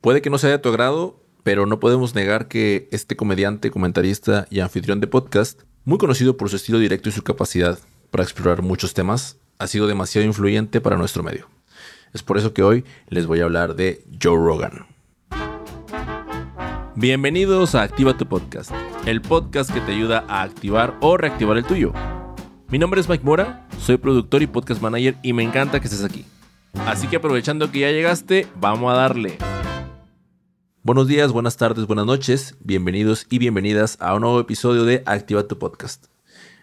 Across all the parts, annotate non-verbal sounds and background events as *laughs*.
Puede que no sea de tu agrado, pero no podemos negar que este comediante, comentarista y anfitrión de podcast, muy conocido por su estilo directo y su capacidad para explorar muchos temas, ha sido demasiado influyente para nuestro medio. Es por eso que hoy les voy a hablar de Joe Rogan. Bienvenidos a Activa tu Podcast, el podcast que te ayuda a activar o reactivar el tuyo. Mi nombre es Mike Mora, soy productor y podcast manager y me encanta que estés aquí. Así que aprovechando que ya llegaste, vamos a darle. Buenos días, buenas tardes, buenas noches, bienvenidos y bienvenidas a un nuevo episodio de Activa tu Podcast.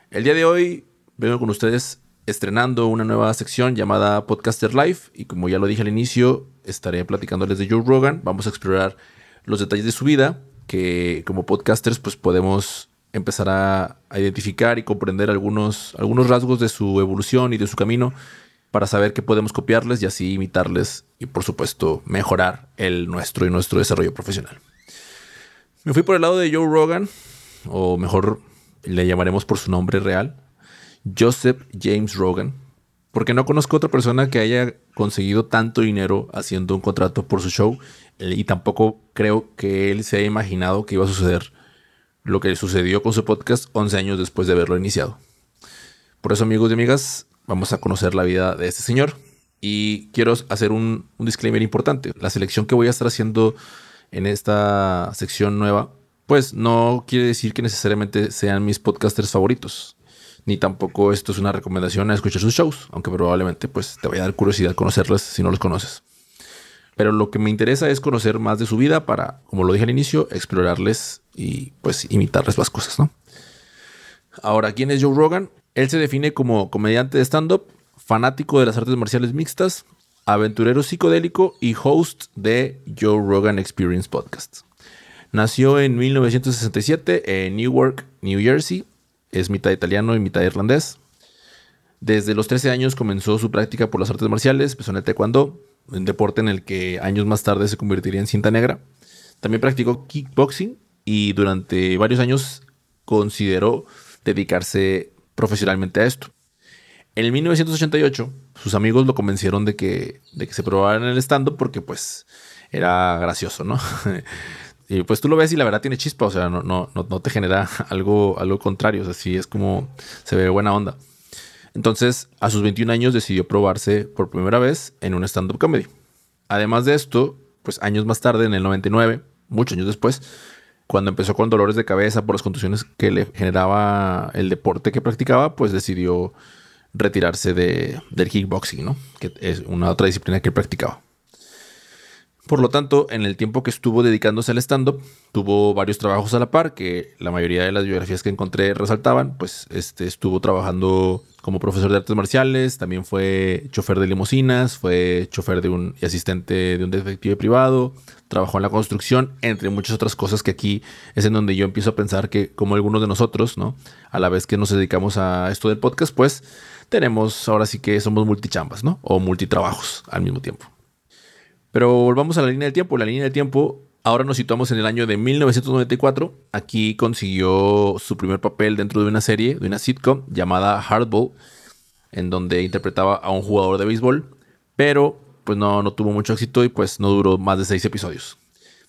El día de hoy vengo con ustedes estrenando una nueva sección llamada Podcaster Life y como ya lo dije al inicio, estaré platicándoles de Joe Rogan, vamos a explorar los detalles de su vida que como podcasters pues podemos empezar a, identificar y comprender algunos, algunos rasgos de su evolución y de su camino para saber qué podemos copiarles y así imitarles y por supuesto mejorar el nuestro y nuestro desarrollo profesional. Me fui por el lado de Joe Rogan, o mejor le llamaremos por su nombre real, Joseph James Rogan, porque no conozco otra persona que haya conseguido tanto dinero haciendo un contrato por su show eh, y tampoco creo que él se haya imaginado que iba a suceder lo que sucedió con su podcast 11 años después de haberlo iniciado. Por eso amigos y amigas, vamos a conocer la vida de este señor. Y quiero hacer un, disclaimer importante. La selección que voy a estar haciendo en esta sección nueva, pues no quiere decir que necesariamente sean mis podcasters favoritos. Ni tampoco esto es una recomendación a escuchar sus shows, aunque probablemente pues te vaya a dar curiosidad conocerlos si no los conoces. Pero lo que me interesa es conocer más de su vida para, como lo dije al inicio, explorarles y pues imitarles las cosas, ¿no? Ahora, ¿quién es Joe Rogan? Él se define como comediante de stand-up, fanático de las artes marciales mixtas, aventurero psicodélico y host de Joe Rogan Experience Podcast. Nació en 1967 en Newark, New Jersey. Es mitad italiano y mitad irlandés. Desde los 13 años comenzó su práctica por las artes marciales, empezó en el taekwondo, un deporte en el que años más tarde se convertiría en cinta negra. También practicó kickboxing y durante varios años consideró dedicarse profesionalmente a esto. En 1988, sus amigos lo convencieron de que, de que se probara en el stand-up porque pues era gracioso, ¿no? *laughs* y pues tú lo ves y la verdad tiene chispa, o sea, no, no, no, te genera *laughs* algo, algo contrario, o sea, sí es como se ve buena onda. Entonces, a sus 21 años decidió probarse por primera vez en un stand-up comedy. Además de esto, pues años más tarde, en el 99, muchos años después, cuando empezó con dolores de cabeza por las contusiones que le generaba el deporte que practicaba, pues decidió retirarse de, del kickboxing, ¿no? Que es una otra disciplina que practicaba. Por lo tanto, en el tiempo que estuvo dedicándose al stand-up, tuvo varios trabajos a la par, que la mayoría de las biografías que encontré resaltaban, pues este, estuvo trabajando como profesor de artes marciales, también fue chofer de limusinas, fue chofer de un y asistente de un detective privado, trabajó en la construcción, entre muchas otras cosas que aquí es en donde yo empiezo a pensar que como algunos de nosotros, ¿no? A la vez que nos dedicamos a esto del podcast, pues tenemos ahora sí que somos multichambas, ¿no? O multitrabajos al mismo tiempo. Pero volvamos a la línea del tiempo. La línea del tiempo, ahora nos situamos en el año de 1994. Aquí consiguió su primer papel dentro de una serie, de una sitcom llamada Hardball, en donde interpretaba a un jugador de béisbol, pero pues no, no tuvo mucho éxito y pues no duró más de seis episodios.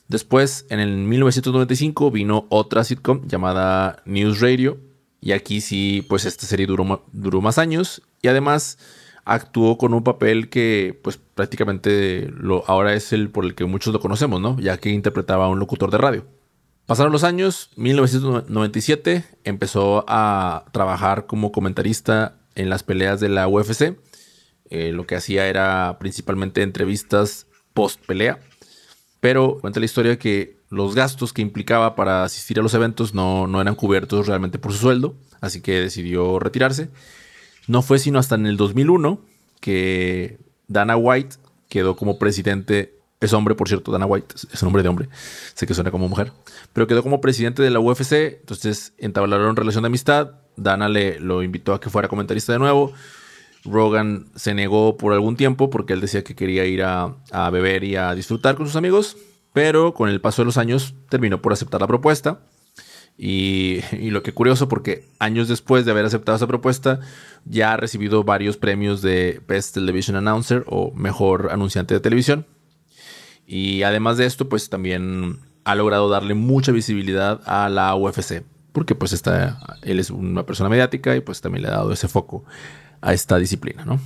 Después, en el 1995, vino otra sitcom llamada News Radio. Y aquí sí, pues esta serie duró, duró más años. Y además actuó con un papel que pues prácticamente lo, ahora es el por el que muchos lo conocemos, ¿no? Ya que interpretaba a un locutor de radio. Pasaron los años, 1997 empezó a trabajar como comentarista en las peleas de la UFC. Eh, lo que hacía era principalmente entrevistas post pelea. Pero cuenta la historia que los gastos que implicaba para asistir a los eventos no, no eran cubiertos realmente por su sueldo. Así que decidió retirarse no fue sino hasta en el 2001 que Dana White quedó como presidente. Es hombre, por cierto, Dana White, es un hombre de hombre. Sé que suena como mujer. Pero quedó como presidente de la UFC. Entonces entablaron relación de amistad. Dana le lo invitó a que fuera comentarista de nuevo. Rogan se negó por algún tiempo porque él decía que quería ir a, a beber y a disfrutar con sus amigos. Pero con el paso de los años terminó por aceptar la propuesta. Y, lo que curioso, porque años después de haber aceptado esa propuesta, ya ha recibido varios premios de Best Television Announcer o Mejor Anunciante de Televisión. Y además de esto, pues también ha logrado darle mucha visibilidad a la UFC, porque pues está, él es una persona mediática y pues también le ha dado ese foco a esta disciplina, ¿no?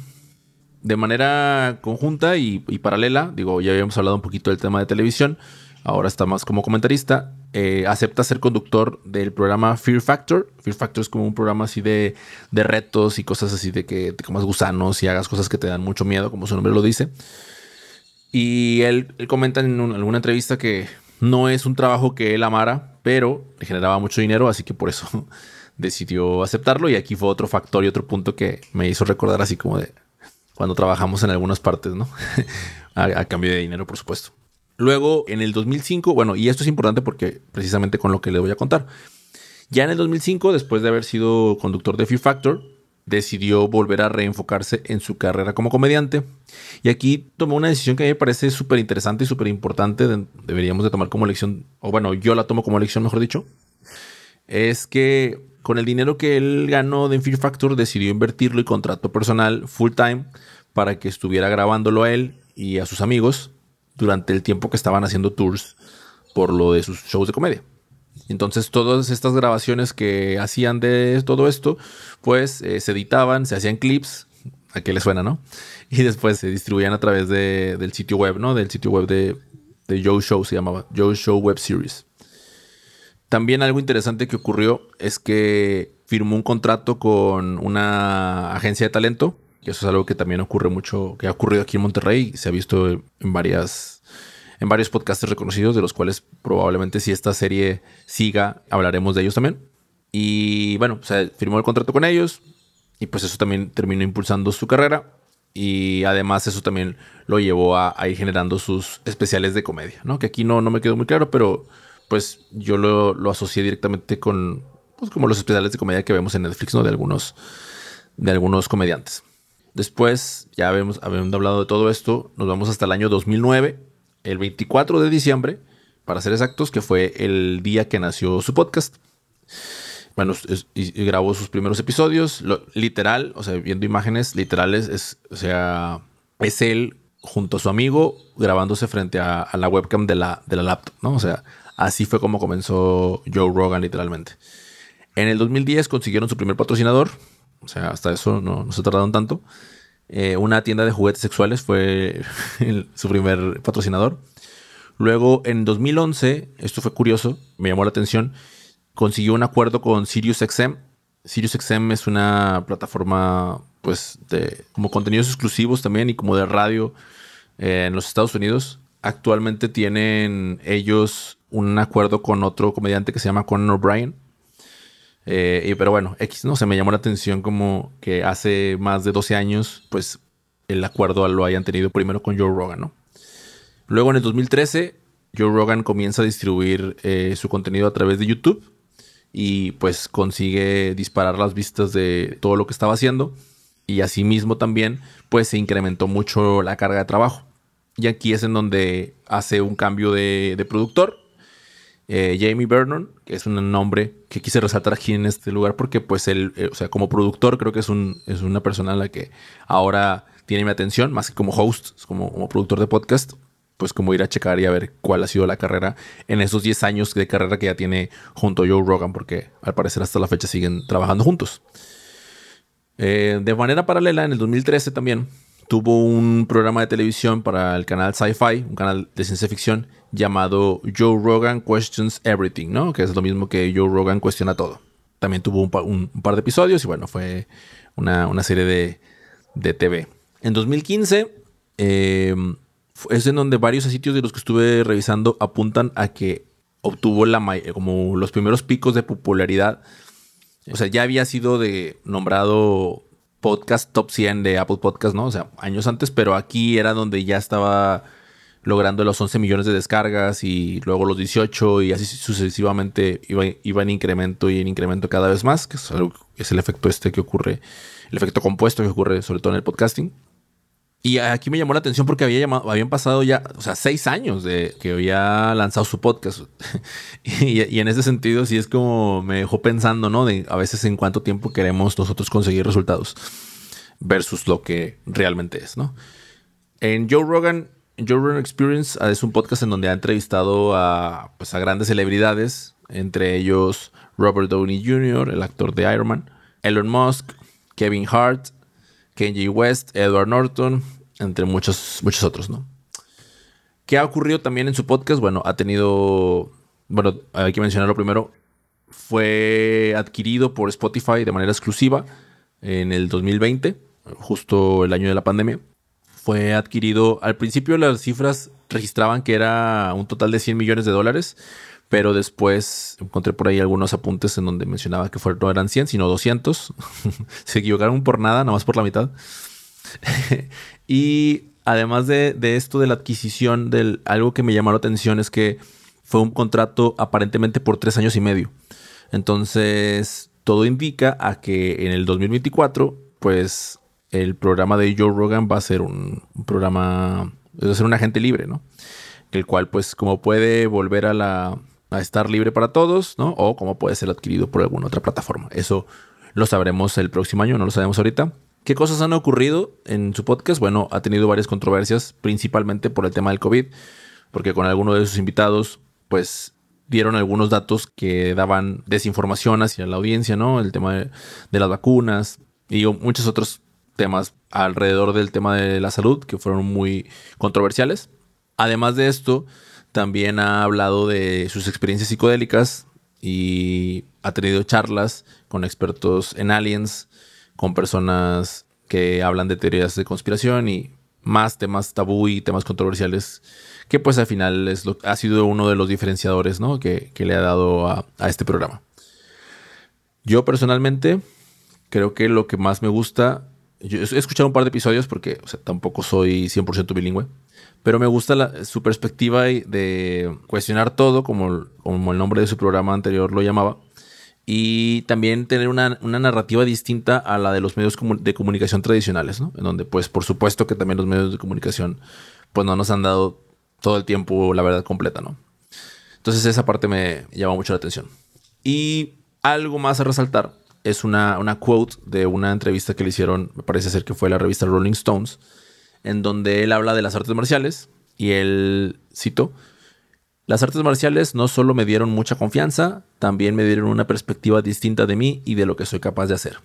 De manera conjunta y, y paralela, digo, ya habíamos hablado un poquito del tema de televisión, ahora está más como comentarista, eh, acepta ser conductor del programa Fear Factor. Fear Factor es como un programa así de, de retos y cosas así de que te comas gusanos y hagas cosas que te dan mucho miedo, como su nombre lo dice. Y él, comenta en alguna entrevista que no es un trabajo que él amara, pero le generaba mucho dinero, así que por eso *laughs* decidió aceptarlo. Y aquí fue otro factor y otro punto que me hizo recordar así como de cuando trabajamos en algunas partes, ¿no? *laughs* a cambio de dinero, por supuesto. Luego, en el 2005, bueno, y esto es importante porque precisamente con lo que le voy a contar. Ya en el 2005, después de haber sido conductor de Fear Factor, decidió volver a reenfocarse en su carrera como comediante. Y aquí tomó una decisión que a mí me parece súper interesante y súper importante. deberíamos de tomar como lección, o bueno, yo la tomo como lección, mejor dicho. Es que con el dinero que él ganó de Fear Factor, decidió invertirlo y contrató personal full time para que estuviera grabándolo a él y a sus amigos durante el tiempo que estaban haciendo tours por lo de sus shows de comedia. Entonces todas estas grabaciones que hacían de todo esto, pues eh, se editaban, se hacían clips, a qué le suena, ¿no? *laughs* Y después se distribuían a través del sitio web, ¿no? Del sitio web de, de Joe Show, se llamaba Joe Show Web Series. También algo interesante que ocurrió es que firmó un contrato con una agencia de talento y eso es algo que también ocurre mucho, que ha ocurrido aquí en Monterrey. Se ha visto en varias, en varios podcasts reconocidos, de los cuales probablemente si esta serie siga, hablaremos de ellos también. Y bueno, o firmó el contrato con ellos y pues eso también terminó impulsando su carrera. Y además eso también lo llevó a, ir generando sus especiales de comedia, ¿no? Que aquí no, no me quedó muy claro, pero pues yo lo, lo asocié directamente con, pues como los especiales de comedia que vemos en Netflix, ¿no? De algunos, de algunos comediantes. Después, ya habíamos, habiendo hablado de todo esto, nos vamos hasta el año 2009, el 24 de diciembre, para ser exactos, que fue el día que nació su podcast. Bueno, y, grabó sus primeros episodios, literal, o sea, viendo imágenes literales, es, o sea, es él junto a su amigo grabándose frente a, la webcam de la, de la laptop, ¿no? O sea, así fue como comenzó Joe Rogan literalmente. En el 2010 consiguieron su primer patrocinador, o sea, hasta eso no, se tardaron tanto. Eh, una tienda de juguetes sexuales fue *laughs* su primer patrocinador. Luego, en 2011, esto fue curioso, me llamó la atención, consiguió un acuerdo con SiriusXM. SiriusXM es una plataforma, pues, de como contenidos exclusivos también y como de radio eh, en los Estados Unidos. Actualmente tienen ellos un acuerdo con otro comediante que se llama Conan O'Brien eh, pero bueno, X, ¿no? Se me llamó la atención como que hace más de 12 años, pues el acuerdo lo hayan tenido primero con Joe Rogan, ¿no? Luego en el 2013, Joe Rogan comienza a distribuir eh, su contenido a través de YouTube y pues consigue disparar las vistas de todo lo que estaba haciendo y asimismo también pues se incrementó mucho la carga de trabajo. Y aquí es en donde hace un cambio de, de productor eh, Jamie Vernon, que es un nombre que quise resaltar aquí en este lugar porque pues él, eh, o sea, como productor creo que es, un, es una persona a la que ahora tiene mi atención, más que como host, como, productor de podcast, pues como ir a checar y a ver cuál ha sido la carrera en esos 10 años de carrera que ya tiene junto a Joe Rogan, porque al parecer hasta la fecha siguen trabajando juntos. Eh, de manera paralela, en el 2013 también tuvo un programa de televisión para el canal Sci-Fi, un canal de ciencia ficción llamado Joe Rogan Questions Everything, ¿no? Que es lo mismo que Joe Rogan cuestiona todo. También tuvo un, par de episodios y bueno, fue una, serie de, TV. En 2015 em, es en donde varios sitios de los que estuve revisando apuntan a que obtuvo la, como los primeros picos de popularidad. O sea, ya había sido de nombrado podcast top 100 de Apple Podcast, ¿no? O sea, años antes, pero aquí era donde ya estaba logrando los 11 millones de descargas y luego los 18 y así sucesivamente iba, en incremento y en incremento cada vez más, que es, es el efecto este que ocurre, el efecto compuesto que ocurre sobre todo en el podcasting. Y aquí me llamó la atención porque había llamado, habían pasado ya, o sea, seis años de que había lanzado su podcast. *laughs* y, y, en ese sentido, sí es como me dejó pensando, ¿no? De a veces en cuánto tiempo queremos nosotros conseguir resultados versus lo que realmente es, ¿no? En Joe Rogan Joe Rogan Experience ah, es un podcast en donde ha entrevistado a, pues, a grandes celebridades, entre ellos Robert Downey Jr., el actor de Iron Man, Elon Musk, Kevin Hart, Kanye West, Edward Norton, entre muchos, muchos otros, ¿no? ¿Qué ha ocurrido también en su podcast? Bueno, ha tenido, bueno, hay que mencionarlo primero, fue adquirido por Spotify de manera exclusiva en el 2020, justo el año de la pandemia. Fue adquirido, al principio las cifras registraban que era un total de 100 millones de dólares, pero después encontré por ahí algunos apuntes en donde mencionaba que no eran 100, sino 200. *laughs* Se equivocaron por nada, nada más por la mitad. *laughs* y además de, esto de la adquisición, del, algo que me llamó la atención es que fue un contrato aparentemente por tres años y medio. Entonces, todo indica a que en el 2024, pues el programa de Joe Rogan va a ser un, programa, va a ser un agente libre, ¿no? El cual, pues, como puede volver a la, a estar libre para todos, ¿no? O cómo puede ser adquirido por alguna otra plataforma. Eso lo sabremos el próximo año, no lo sabemos ahorita. ¿Qué cosas han ocurrido en su podcast? Bueno, ha tenido varias controversias, principalmente por el tema del COVID, porque con alguno de sus invitados, pues dieron algunos datos que daban desinformación hacia la audiencia, ¿no? El tema de, de las vacunas y muchos otros temas alrededor del tema de la salud que fueron muy controversiales. Además de esto, también ha hablado de sus experiencias psicodélicas y ha tenido charlas con expertos en aliens, con personas que hablan de teorías de conspiración y más temas tabú y temas controversiales que pues al final es lo, ha sido uno de los diferenciadores ¿no? que, le ha dado a, este programa. Yo personalmente creo que lo que más me gusta, yo he escuchado un par de episodios porque tampoco soy 100% bilingüe, pero me gusta su perspectiva de cuestionar todo, como, como el nombre de su programa anterior lo llamaba, y también tener una, narrativa distinta a la de los medios de comunicación tradicionales, ¿no? En donde, pues, por supuesto que también los medios de comunicación, pues, no nos han dado todo el tiempo la verdad completa, ¿no? Entonces esa parte me llama mucho la atención. Y algo más a resaltar es una, una quote de una entrevista que le hicieron, me parece ser que fue la revista Rolling Stones, en donde él habla de las artes marciales y él citó, las artes marciales no solo me dieron mucha confianza, también me dieron una perspectiva distinta de mí y de lo que soy capaz de hacer.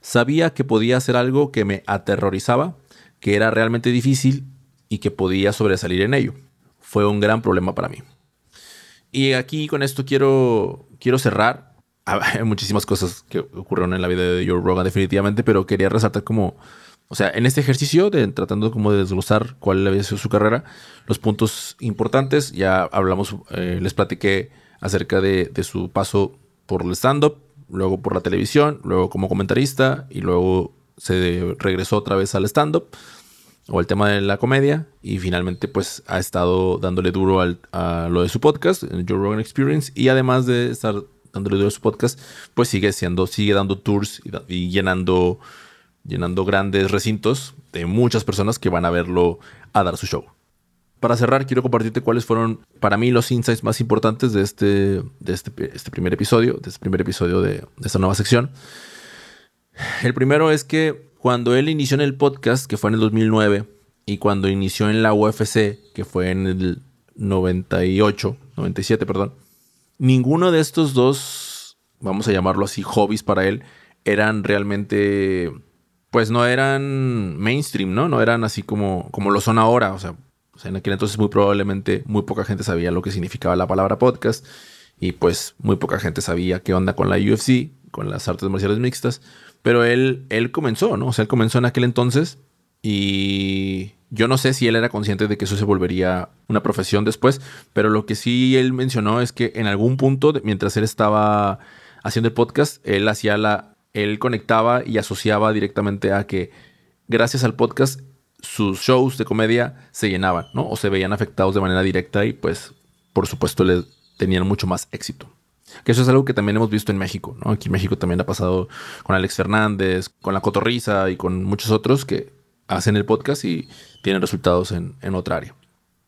Sabía que podía hacer algo que me aterrorizaba, que era realmente difícil y que podía sobresalir en ello. Fue un gran problema para mí. Y aquí con esto quiero, quiero cerrar. Muchísimas cosas que ocurrieron en la vida de Joe Rogan definitivamente, pero quería resaltar como o sea, en este ejercicio de tratando como de desglosar cuál había sido su carrera, los puntos importantes, ya hablamos, eh, les platiqué acerca de, su paso por el stand-up, luego por la televisión, luego como comentarista y luego se regresó otra vez al stand-up o el tema de la comedia y finalmente pues ha estado dándole duro a lo de su podcast, Joe Rogan Experience y además de estar dándole duro a su podcast, pues sigue siendo, sigue dando tours y llenando llenando grandes recintos de muchas personas que van a verlo a dar su show. Para cerrar, quiero compartirte cuáles fueron para mí los insights más importantes de este, de este, este primer episodio, de este primer episodio de, esta nueva sección. El primero es que cuando él inició en el podcast, que fue en el 2009, y cuando inició en la UFC, que fue en el 98, 97, perdón, ninguno de estos dos, vamos a llamarlo así, hobbies para él, eran realmente pues no eran mainstream, ¿no? No eran así como, como lo son ahora. O sea, en aquel entonces muy probablemente muy poca gente sabía lo que significaba la palabra podcast y pues muy poca gente sabía qué onda con la UFC, con las artes marciales mixtas. Pero él, él comenzó, ¿no? O sea, él comenzó en aquel entonces y yo no sé si él era consciente de que eso se volvería una profesión después, pero lo que sí él mencionó es que en algún punto, mientras él estaba haciendo el podcast, él hacía la, él conectaba y asociaba directamente a que gracias al podcast sus shows de comedia se llenaban, ¿no? O se veían afectados de manera directa y pues por supuesto le tenían mucho más éxito. Que eso es algo que también hemos visto en México, ¿no? Aquí en México también ha pasado con Alex Fernández, con La Cotorriza y con muchos otros que hacen el podcast y tienen resultados en, en otra área.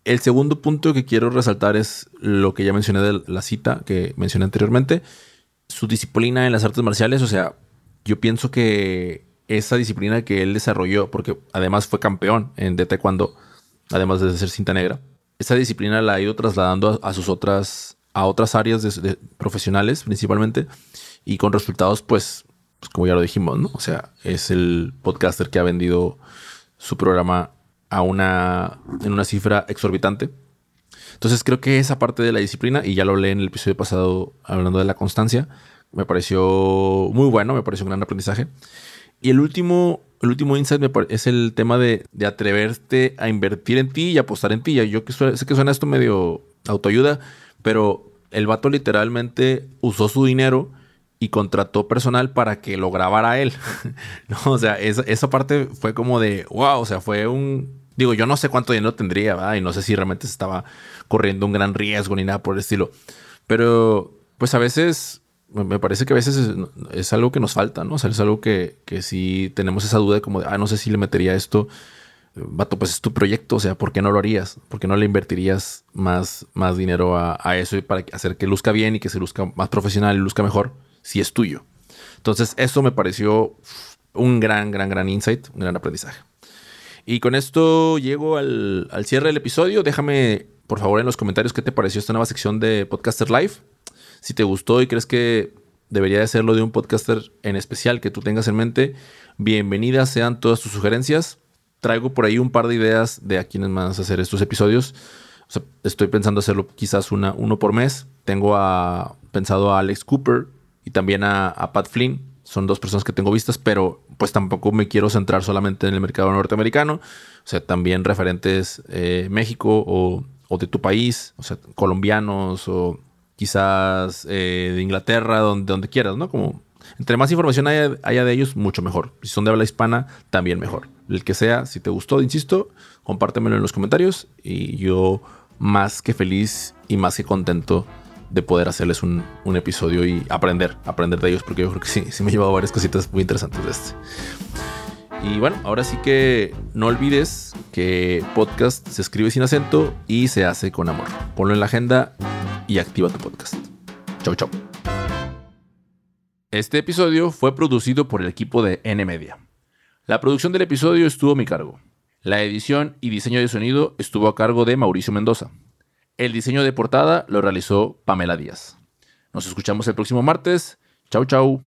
El segundo punto que quiero resaltar es lo que ya mencioné de la cita que mencioné anteriormente, su disciplina en las artes marciales, o sea, yo pienso que esa disciplina que él desarrolló, porque además fue campeón en de taekwondo, además de ser cinta negra. Esa disciplina la ha ido trasladando a, sus otras, a otras áreas profesionales principalmente y con resultados pues, pues, como ya lo dijimos, ¿no? O sea, es el podcaster que ha vendido su programa a una, en una cifra exorbitante. Entonces creo que esa parte de la disciplina, y ya lo leí en el episodio pasado hablando de la constancia, me pareció muy bueno, me pareció un gran aprendizaje. Y el último, el último insight es el tema de, de, atreverte a invertir en ti y apostar en ti. Yo que sé que suena esto medio autoayuda, pero el vato literalmente usó su dinero y contrató personal para que lo grabara él. *laughs* no, o sea, esa, esa, parte fue como de, wow, o sea, fue un... Digo, yo no sé cuánto dinero tendría. Y no sé si realmente se estaba corriendo un gran riesgo ni nada por el estilo. Pero, pues a veces me parece que a veces es, algo que nos falta, ¿no? O sea, es algo que, que sí tenemos esa duda de como, de, ah, no sé si le metería esto. Vato, pues es tu proyecto, o sea, ¿por qué no lo harías? ¿Por qué no le invertirías más, más dinero a, a eso para hacer que luzca bien y que se luzca más profesional y luzca mejor si es tuyo? Entonces, eso me pareció un gran, gran, gran insight, un gran aprendizaje. Y con esto llego al, al cierre del episodio. Déjame, por favor, en los comentarios qué te pareció esta nueva sección de Podcaster Live. Si te gustó y crees que debería de ser lo de un podcaster en especial que tú tengas en mente, bienvenidas sean todas tus sugerencias. Traigo por ahí un par de ideas de a quienes más hacer estos episodios. estoy pensando hacerlo quizás una, uno por mes. Tengo a, pensado a Alex Cooper y también a, Pat Flynn. Son dos personas que tengo vistas, pero pues tampoco me quiero centrar solamente en el mercado norteamericano. O sea, también referentes eh, México o, o de tu país, o sea, colombianos o quizás eh, de Inglaterra, donde, donde quieras, ¿no? Como entre más información haya, de ellos, mucho mejor. Si son de habla hispana, también mejor. El que sea, si te gustó, insisto, compártemelo en los comentarios y yo más que feliz y más que contento de poder hacerles un, episodio y aprender, aprender de ellos, porque yo creo que sí, sí me he llevado varias cositas muy interesantes de este. Y bueno, ahora sí que no olvides que podcast se escribe sin acento y se hace con amor. Ponlo en la agenda y activa tu podcast. Chau, chau. Este episodio fue producido por el equipo de N Media. La producción del episodio estuvo a mi cargo. La edición y diseño de sonido estuvo a cargo de Mauricio Mendoza. El diseño de portada lo realizó Pamela Díaz. Nos escuchamos el próximo martes. Chau, chau.